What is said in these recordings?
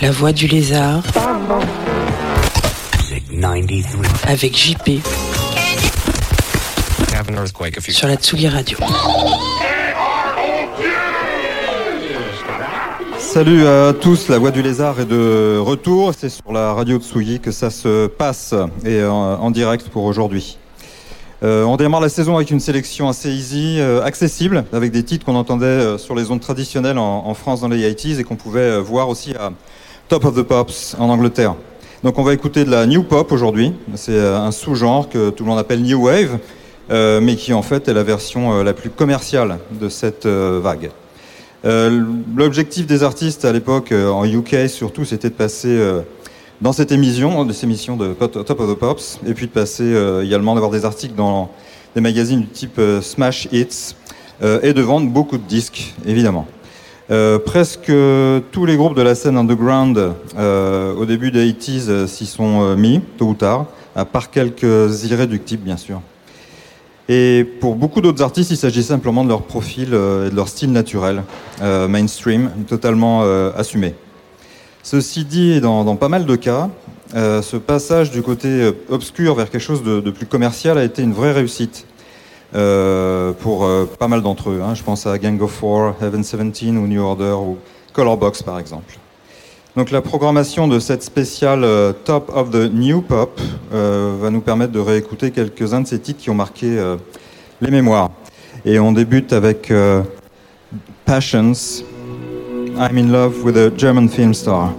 La voix du lézard avec JP have an earthquake a few sur la Tsugi Radio. Salut à tous, la voix du lézard est de retour. C'est sur la radio de Tsugi que ça se passe et en, en direct pour aujourd'hui. Euh, on démarre la saison avec une sélection assez easy, euh, accessible, avec des titres qu'on entendait euh, sur les ondes traditionnelles en, en France dans les 80s et qu'on pouvait voir aussi à Top of the Pops en Angleterre. Donc on va écouter de la New Pop aujourd'hui. C'est un sous-genre que tout le monde appelle New Wave, mais qui en fait est la version la plus commerciale de cette vague. L'objectif des artistes à l'époque, en UK surtout, c'était de passer dans cette émission, de cette émission de Top of the Pops, et puis de passer euh, également d'avoir des articles dans des magazines du type euh, Smash Hits, euh, et de vendre beaucoup de disques, évidemment. Presque tous les groupes de la scène underground au début des 80s euh, s'y sont mis, tôt ou tard, à part quelques irréductibles bien sûr. Et pour beaucoup d'autres artistes, il s'agit simplement de leur profil et de leur style naturel, mainstream, totalement assumé. Ceci dit, dans, dans pas mal de cas, euh, ce passage du côté euh, obscur vers quelque chose de, de plus commercial a été une vraie réussite euh, pour euh, pas mal d'entre eux. hein. Je pense à Gang of Four, Heaven 17 ou New Order ou Colorbox par exemple. Donc la programmation de cette spéciale euh, Top of the New Pop euh, va nous permettre de réécouter quelques-uns de ces titres qui ont marqué les mémoires. Et on débute avec Passions, I'm in love with a German film star.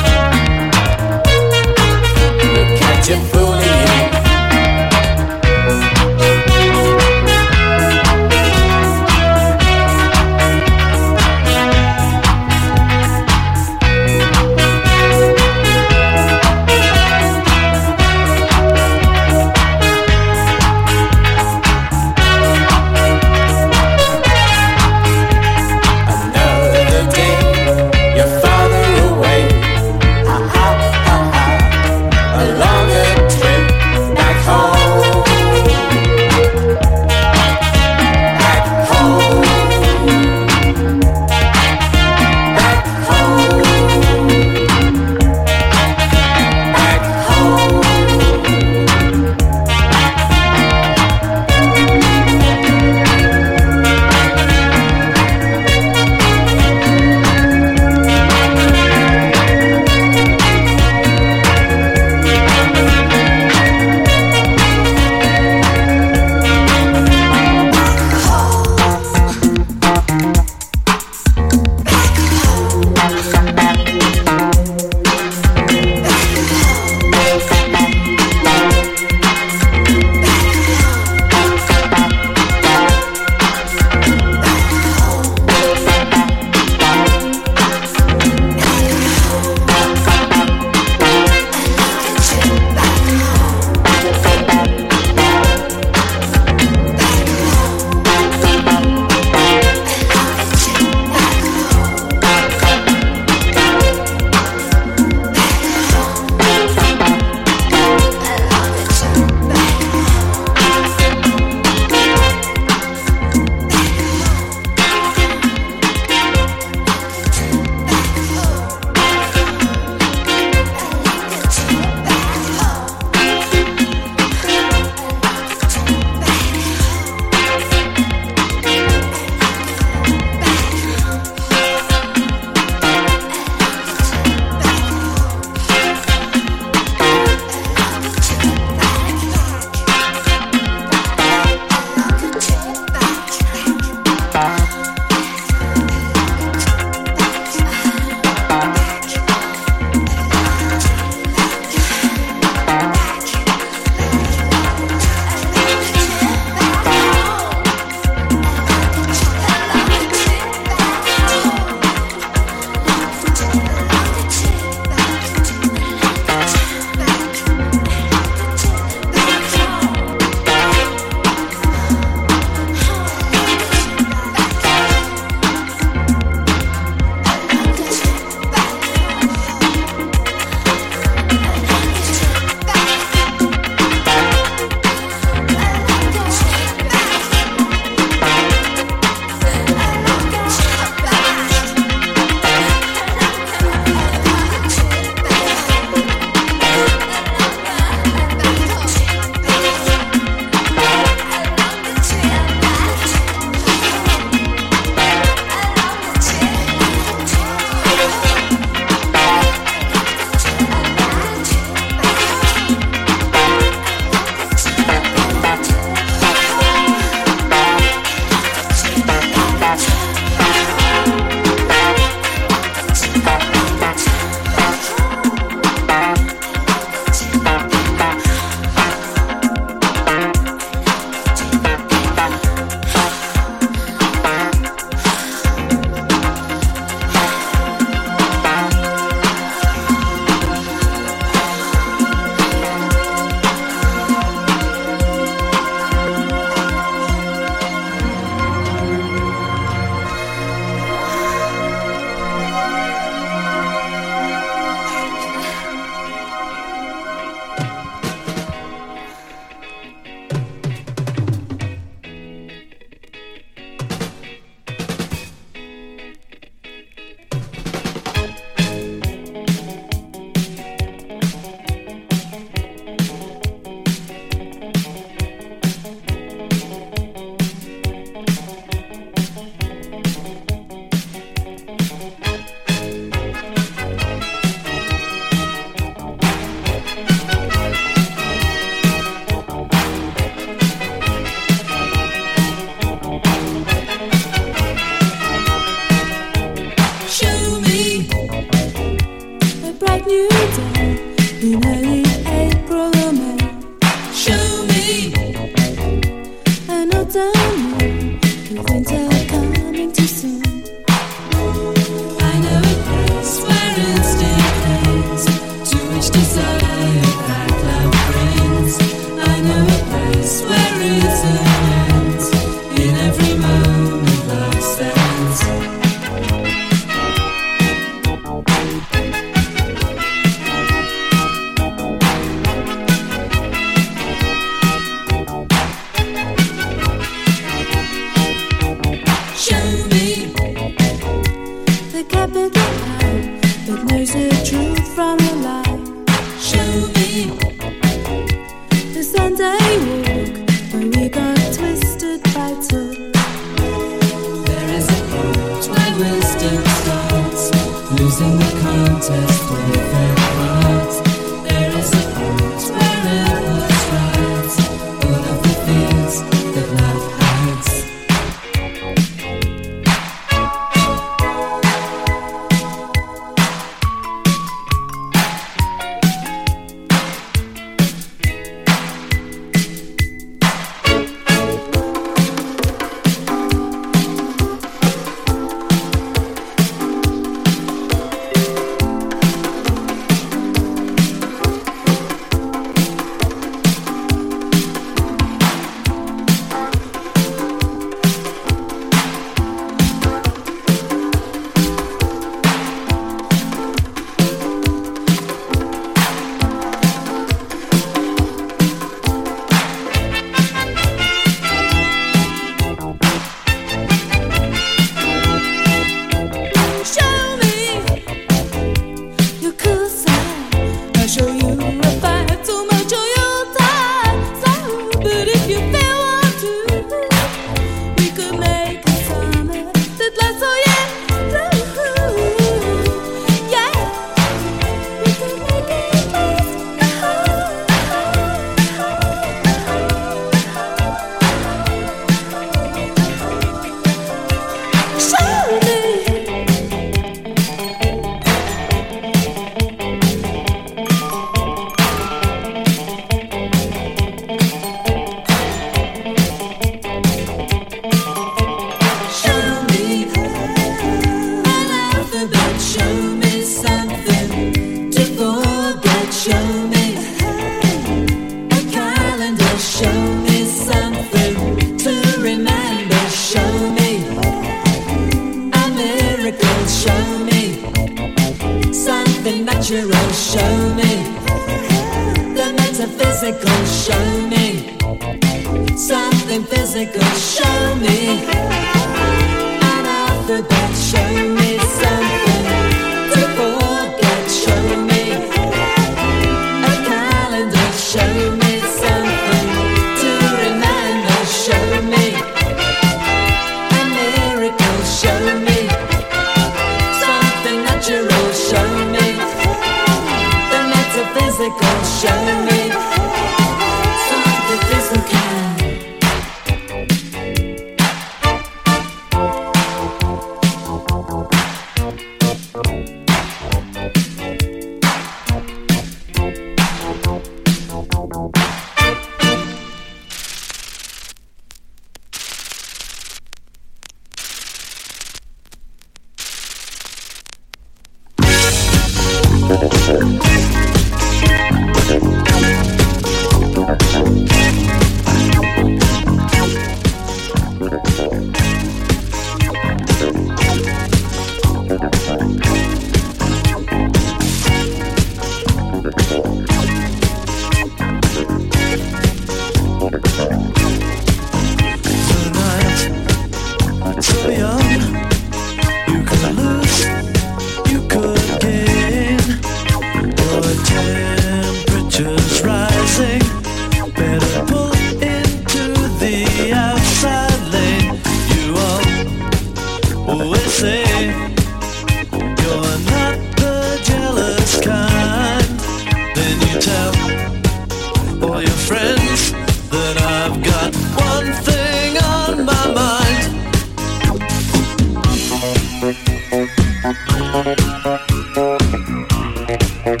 I've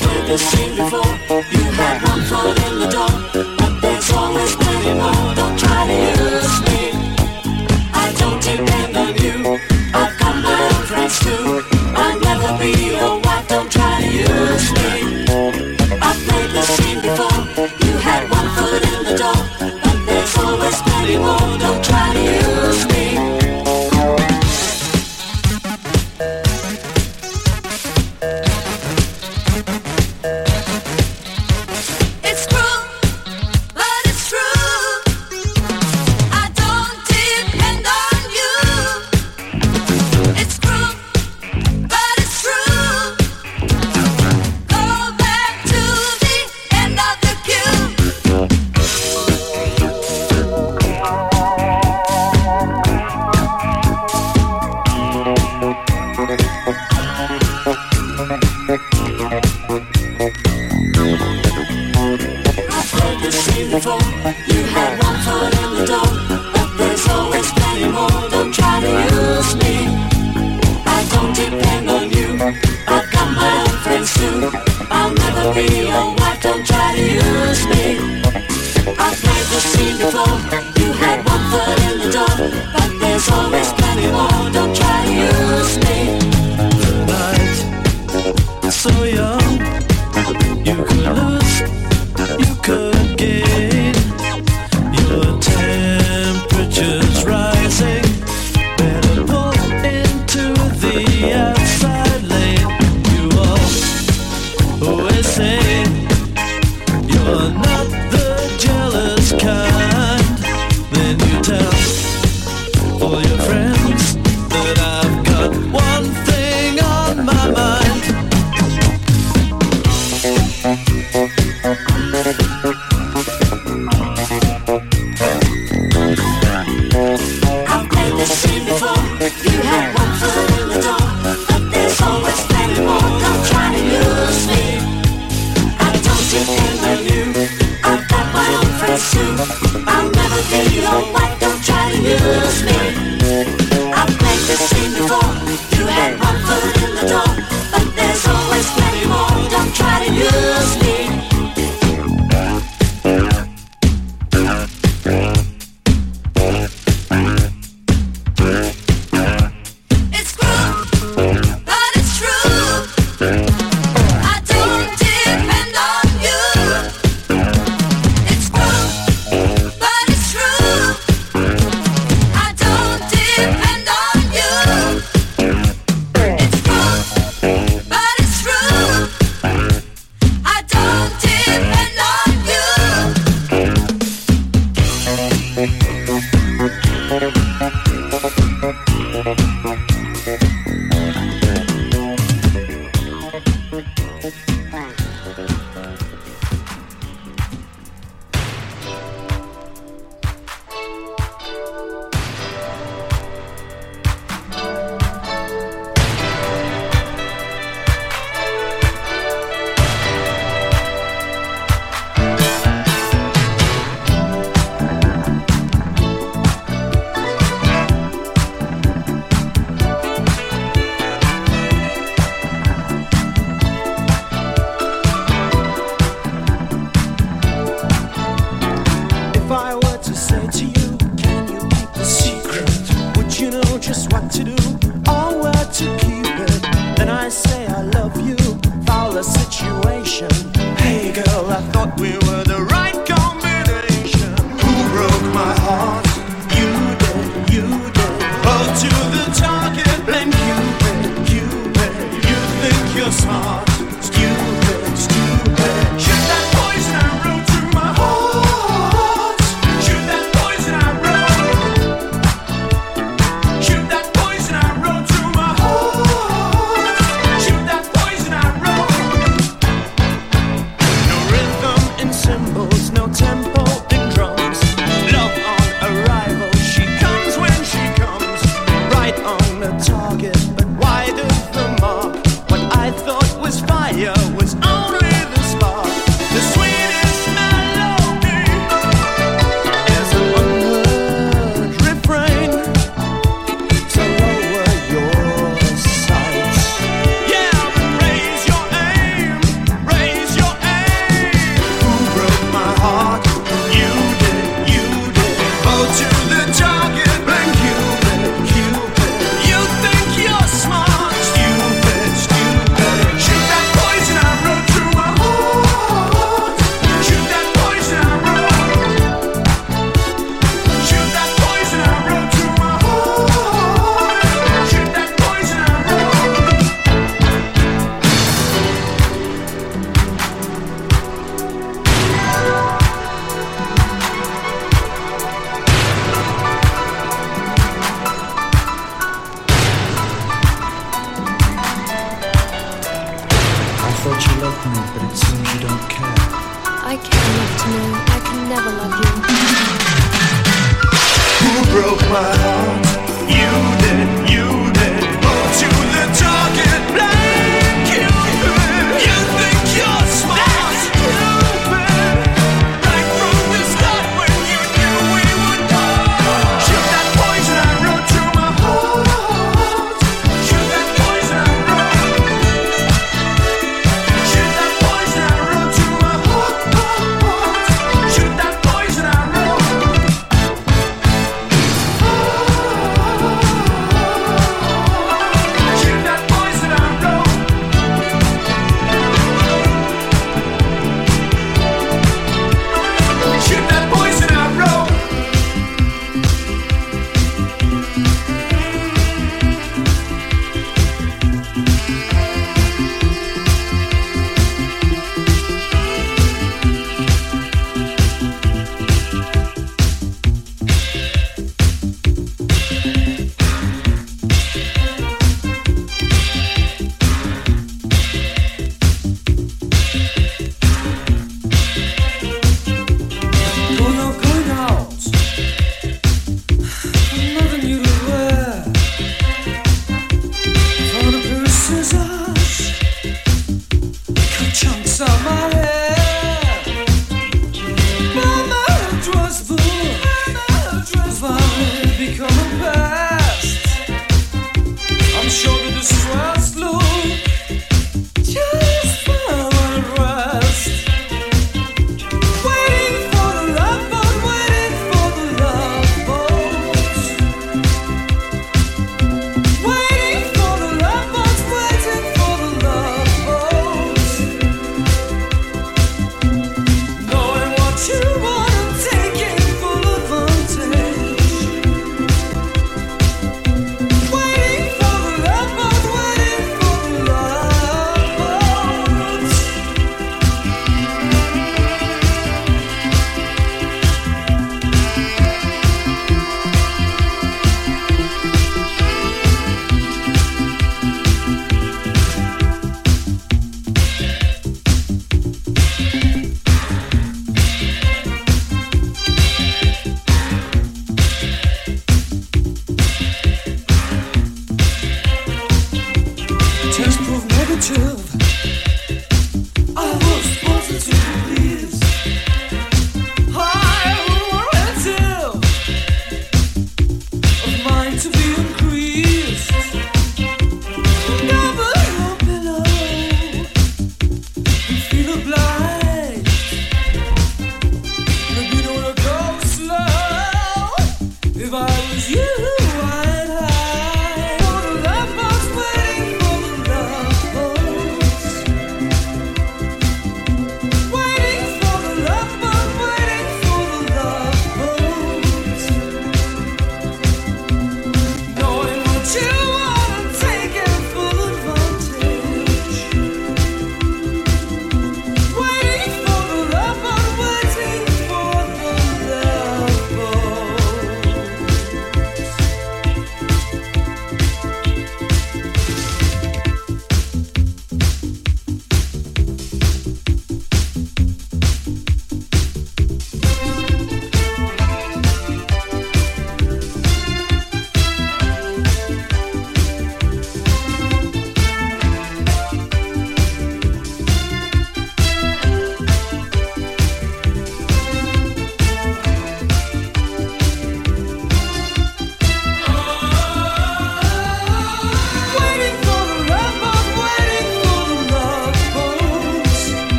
never seen before. You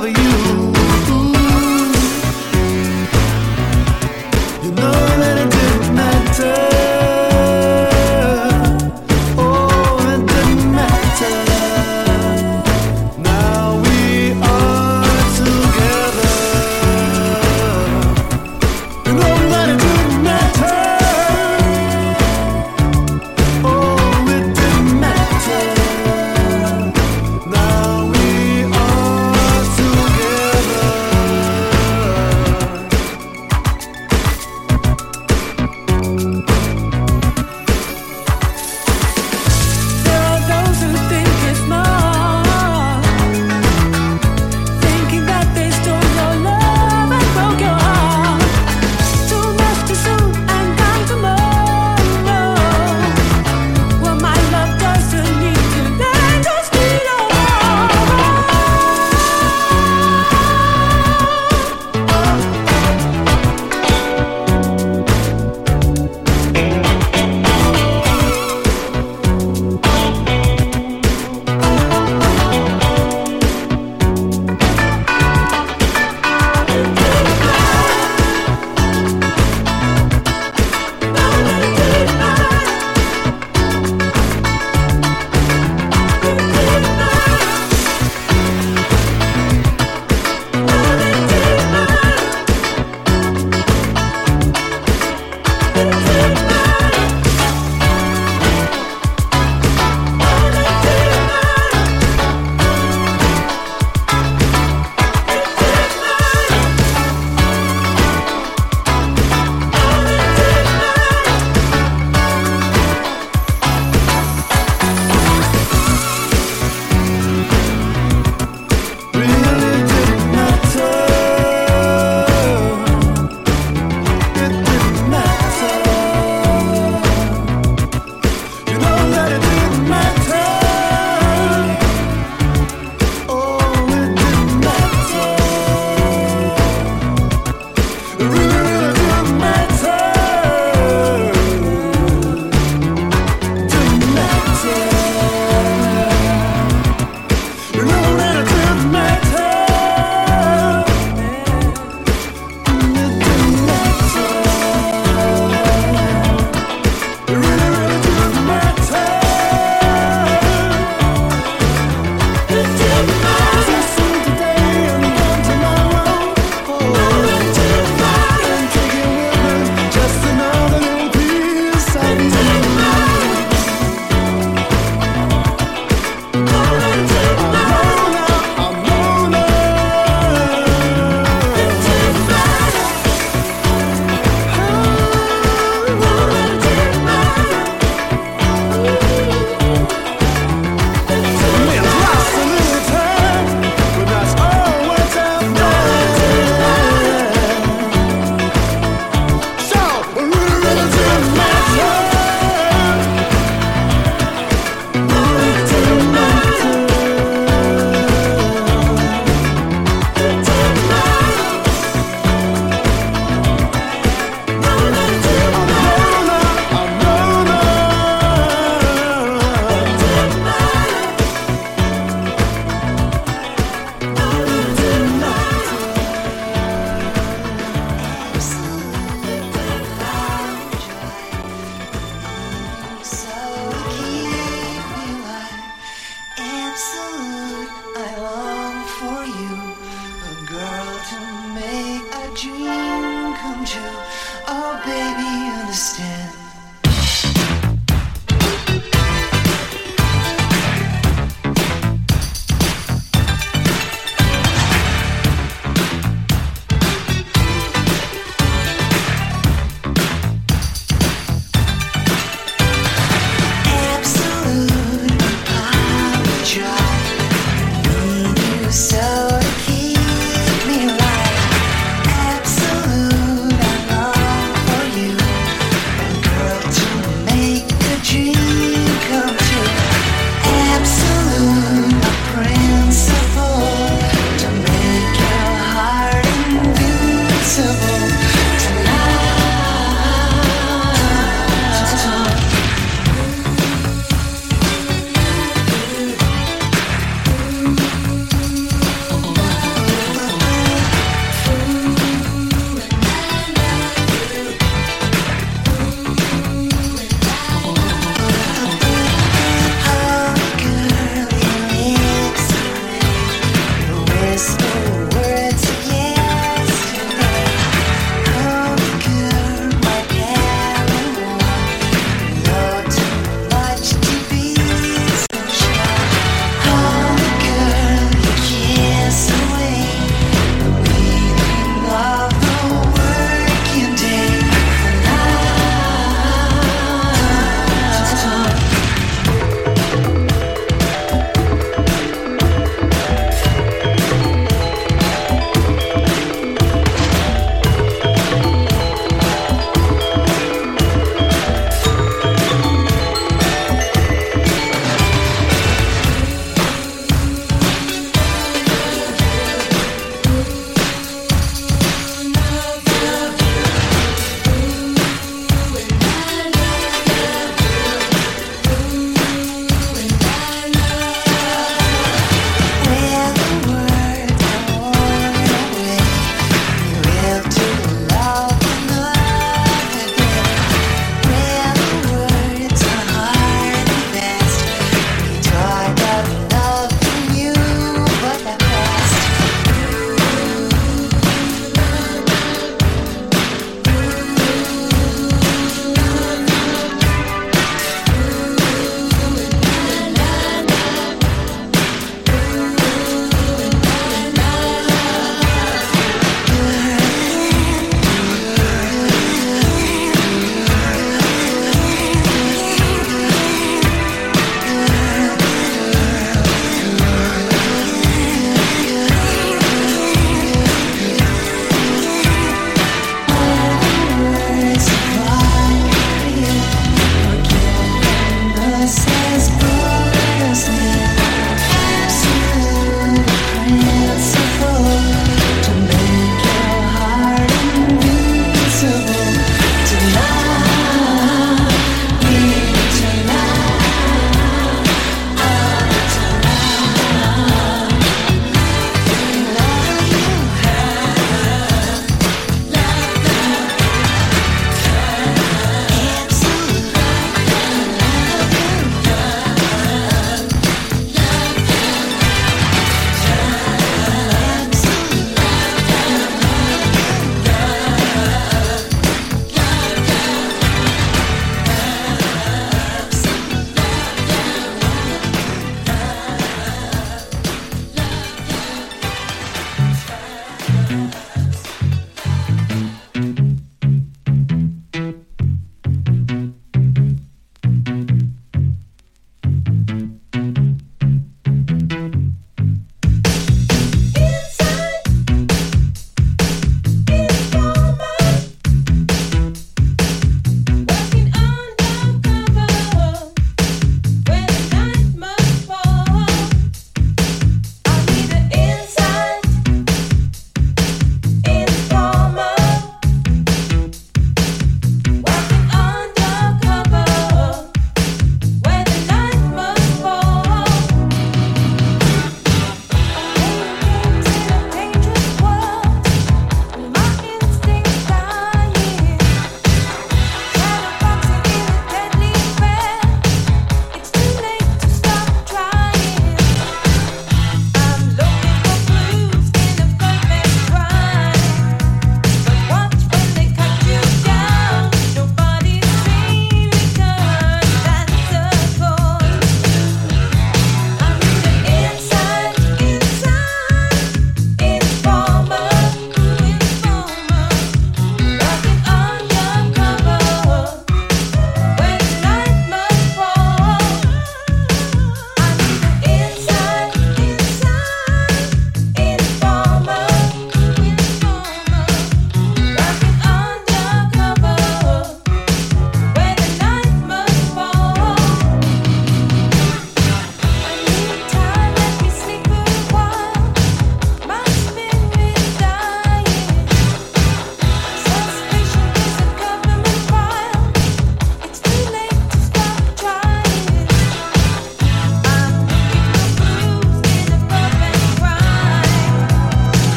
love you.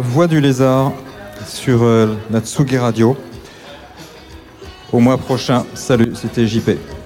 Voix du lézard sur euh, Radio. Au mois prochain, salut, c'était JP.